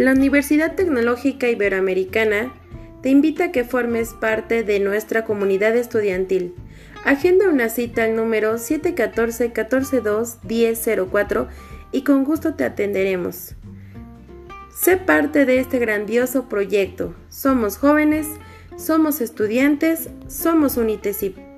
La Universidad Tecnológica Iberoamericana te invita a que formes parte de nuestra comunidad estudiantil. Agenda una cita al número 714-142-1004 y con gusto te atenderemos. Sé parte de este grandioso proyecto. Somos jóvenes, somos estudiantes, somos UNITESIP.